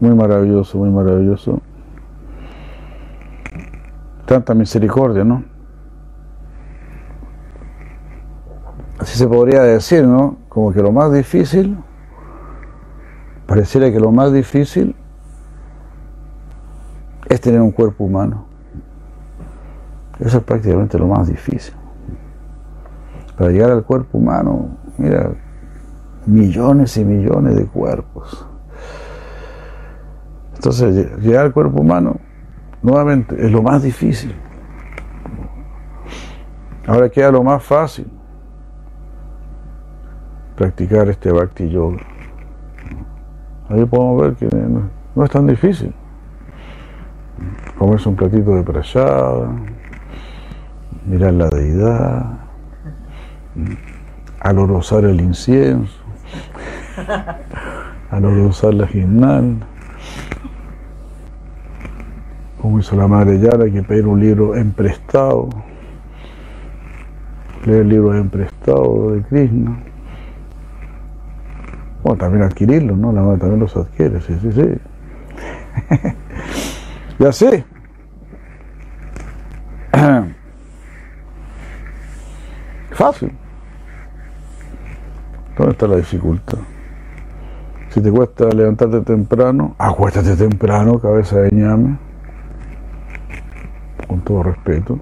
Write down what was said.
muy maravilloso, muy maravilloso. Tanta misericordia, ¿no? Así se podría decir, ¿no? Como que lo más difícil, pareciera que lo más difícil es tener un cuerpo humano. Eso es prácticamente lo más difícil. Para llegar al cuerpo humano, mira, millones y millones de cuerpos. Entonces, llegar al cuerpo humano, nuevamente, es lo más difícil. Ahora queda lo más fácil, practicar este Bhakti Yoga. Ahí podemos ver que no, es tan difícil. Comerse un platito de prasada, mirar la deidad, alorosar el incienso, alorosar la gimnal, como hizo la madre Yara, que pedir un libro emprestado, leer el libro emprestado de Krishna. Bueno, también adquirirlo, ¿no? La madre también los adquiere, sí, sí, sí. y así. Fácil. ¿Dónde está la dificultad? Si te cuesta levantarte temprano, acuéstate temprano, cabeza de ñame, todo respeto,